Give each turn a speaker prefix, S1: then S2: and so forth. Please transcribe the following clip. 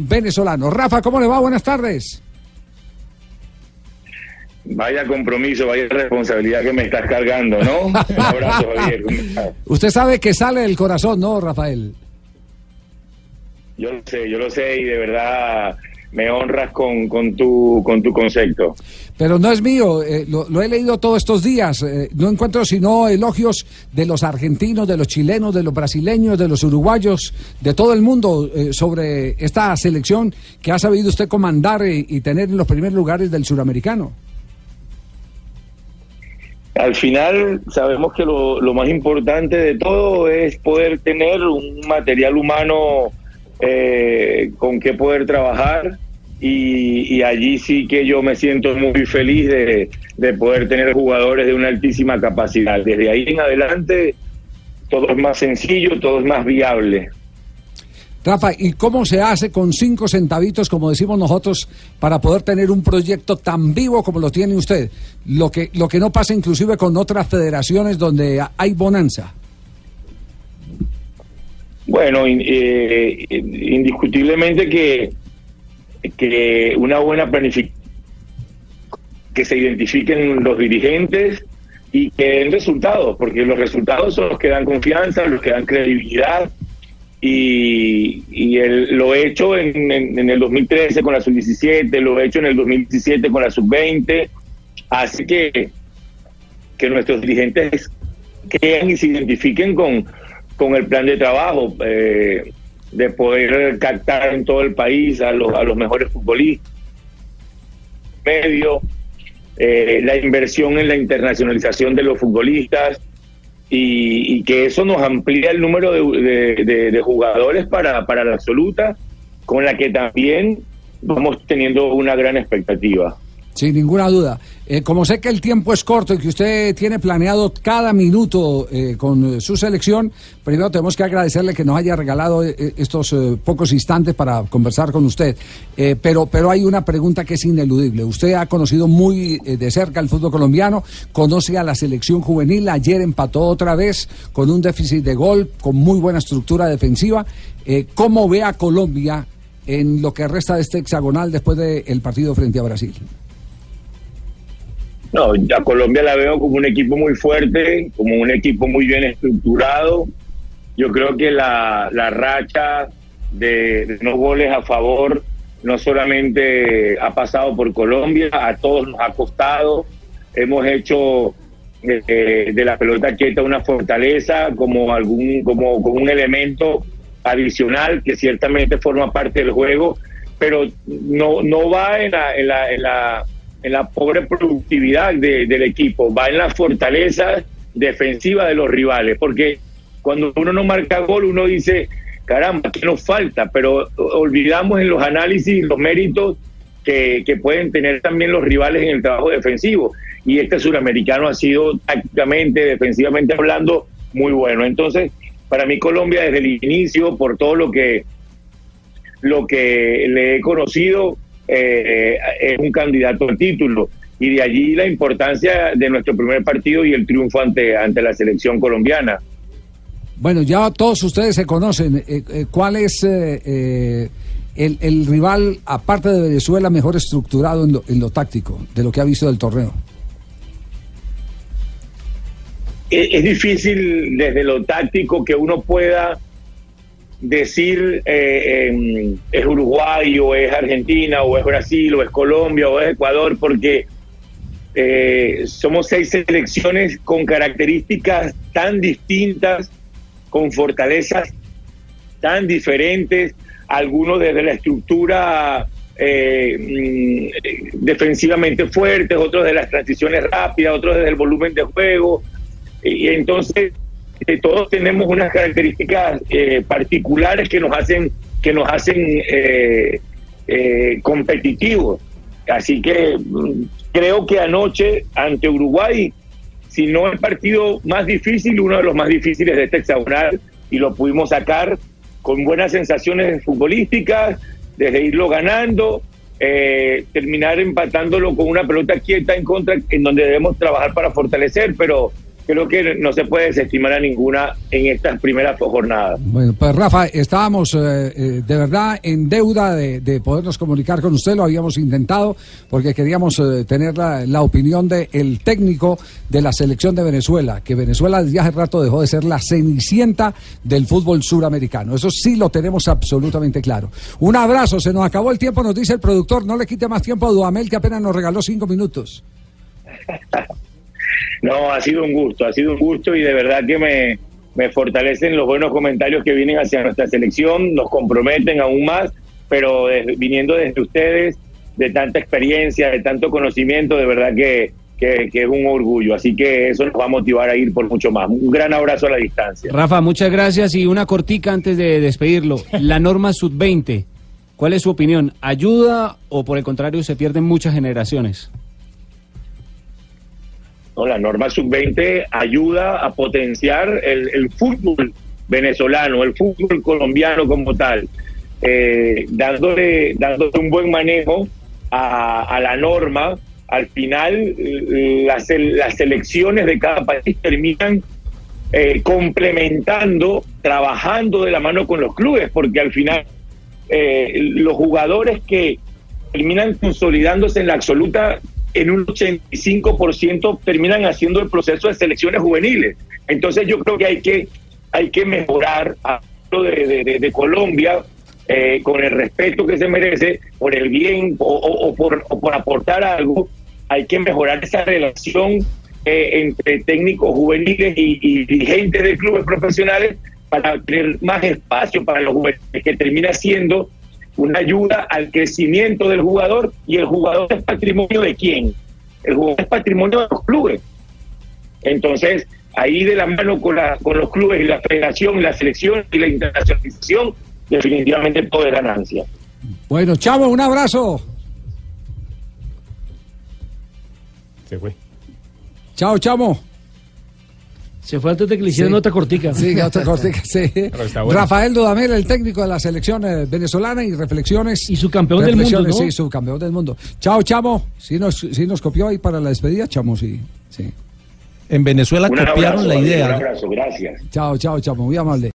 S1: venezolano. Rafa, ¿cómo le va? Buenas tardes.
S2: Vaya compromiso, vaya responsabilidad que me estás cargando, ¿no? Un abrazo, Javier.
S1: Usted sabe que sale del corazón, ¿no, Rafael?
S2: Yo lo sé, yo lo sé y de verdad me honras con, con, tu, con tu concepto.
S1: Pero no es mío, eh, lo, he leído todos estos días. Eh, no encuentro sino elogios de los argentinos, de los chilenos, de los brasileños, de los uruguayos, de todo el mundo eh, sobre esta selección que ha sabido usted comandar y tener en los primeros lugares del suramericano.
S2: Al final sabemos que lo, lo más importante de todo es poder tener un material humano eh, con qué poder trabajar y, allí sí que yo me siento muy feliz de, de poder tener jugadores de una altísima capacidad. Desde ahí en adelante todo es más sencillo, todo es más viable.
S1: Rafa, ¿y cómo se hace con cinco centavitos, como decimos nosotros, para poder tener un proyecto tan vivo como lo tiene usted? Lo que, lo que no pasa inclusive con otras federaciones donde hay bonanza.
S2: Bueno, eh, indiscutiblemente que, que una buena planificación, que se identifiquen los dirigentes y que den resultados, porque los resultados son los que dan confianza, los que dan credibilidad. Y, y el, lo he hecho en, en, el 2013 con la sub-17, lo he hecho en el 2017 con la sub-20, así que que nuestros dirigentes crean y se identifiquen con, con el plan de trabajo, eh, de poder captar en todo el país a los, a los mejores futbolistas, medio, eh, la inversión en la internacionalización de los futbolistas, y, que eso nos amplía el número de, jugadores para, para la absoluta, con la que también vamos teniendo una gran expectativa.
S1: Sin ninguna duda. Eh, como sé que el tiempo es corto y que usted tiene planeado cada minuto eh, con su selección, primero tenemos que agradecerle que nos haya regalado eh, estos pocos instantes para conversar con usted. pero, pero hay una pregunta que es ineludible. Usted ha conocido muy de cerca el fútbol colombiano, conoce a la selección juvenil, ayer empató otra vez con un déficit de gol, con muy buena estructura defensiva. ¿Cómo ve a Colombia en lo que resta de este hexagonal después del partido frente a Brasil?
S2: No, a Colombia la veo como un equipo muy fuerte, como un equipo muy bien estructurado. Yo creo que la, la racha de, no goles a favor no solamente ha pasado por Colombia, a todos nos ha costado. Hemos hecho eh, de la pelota quieta una fortaleza como algún como, como un elemento adicional que ciertamente forma parte del juego, pero no no va en la, en la, en la en la pobre productividad del equipo, va en la fortaleza defensiva de los rivales, porque cuando uno no marca gol, uno dice, caramba, ¿qué nos falta? Pero olvidamos en los análisis los méritos que, que pueden tener también los rivales en el trabajo defensivo. Y este suramericano ha sido tácticamente, defensivamente hablando, muy bueno. Entonces, para mí Colombia desde el inicio, por todo lo que, lo que le he conocido, eh, es un candidato al título. Y de allí la importancia de nuestro primer partido y el triunfo ante, ante la selección colombiana.
S1: Bueno, ya todos ustedes se conocen. Eh, eh, ¿Cuál es el, el, rival, aparte de Venezuela, mejor estructurado en lo, en lo táctico, de lo que ha visto del torneo?
S2: es difícil desde lo táctico que uno pueda decir eh, es Uruguay o es Argentina o es Brasil o es Colombia o es Ecuador porque eh, somos seis selecciones con características tan distintas, con fortalezas tan diferentes, algunos desde la estructura eh, mm, defensivamente fuertes, otros de las transiciones rápidas, otros desde el volumen de juego. Y entonces todos tenemos unas características eh, particulares que nos hacen que nos hacen eh, eh, competitivos. Así que mm, creo que anoche ante Uruguay, si no el partido más difícil, uno de los más difíciles de este hexagonal, y lo pudimos sacar con buenas sensaciones futbolísticas, desde irlo ganando, terminar empatándolo con una pelota quieta en contra, en donde debemos trabajar para fortalecer, pero creo que no se puede desestimar a ninguna en estas primeras jornadas.
S1: Bueno, pues Rafa, estábamos eh, eh, de verdad en deuda de, podernos comunicar con usted, lo habíamos intentado porque queríamos eh, tener la, la opinión del técnico de la selección de Venezuela, que Venezuela desde hace rato dejó de ser la cenicienta del fútbol suramericano. Eso sí lo tenemos absolutamente claro. Un abrazo, se nos acabó el tiempo, nos dice el productor, no le quite más tiempo a Duamel que apenas nos regaló cinco minutos.
S2: No, ha sido un gusto, ha sido un gusto y de verdad que me, me fortalecen los buenos comentarios que vienen hacia nuestra selección, nos comprometen aún más, pero viniendo desde ustedes, de tanta experiencia, de tanto conocimiento, de verdad que, que, es un orgullo. Así que eso nos va a motivar a ir por mucho más. Un gran abrazo a la distancia.
S3: Rafa, muchas gracias y una cortica antes de despedirlo. La norma sub-20, ¿cuál es su opinión? ¿Ayuda o por el contrario se pierden muchas generaciones?
S2: La norma sub-20 ayuda a potenciar el, fútbol venezolano, el fútbol colombiano como tal, eh, dándole, dándole un buen manejo a, la norma. Al final, las, las selecciones de cada país terminan eh, complementando, trabajando de la mano con los clubes, porque al final eh, los jugadores que terminan consolidándose en la absoluta en un 85% terminan haciendo el proceso de selecciones juveniles. Entonces yo creo que hay que, hay que mejorar a de, de, Colombia eh, con el respeto que se merece, por el bien o, por, por, aportar algo, hay que mejorar esa relación eh, entre técnicos juveniles y, y, dirigentes de clubes profesionales para tener más espacio para los juveniles, que termina siendo una ayuda al crecimiento del jugador y el jugador es patrimonio de quién? El jugador es patrimonio de los clubes. Entonces, ahí de la mano con, la, con los clubes y la federación y la selección y la internacionalización, definitivamente todo es ganancia.
S1: Bueno, Chavo, un abrazo.
S3: Se fue.
S1: Chao, Chamo.
S3: Se fue antes de que le hicieran otra cortica.
S1: Sí, otra cortica, sí. Rafael Dudamel, el técnico de la selección eh, venezolana y reflexiones.
S3: Y su campeón del mundo, ¿no?
S1: Sí, su campeón del mundo. Chao, Chamo. Sí nos, sí nos copió ahí para la despedida, Chamo, sí. sí.
S4: En Venezuela copiaron la idea.
S2: Un abrazo, gracias.
S1: Chao, chao, Chamo, muy amable.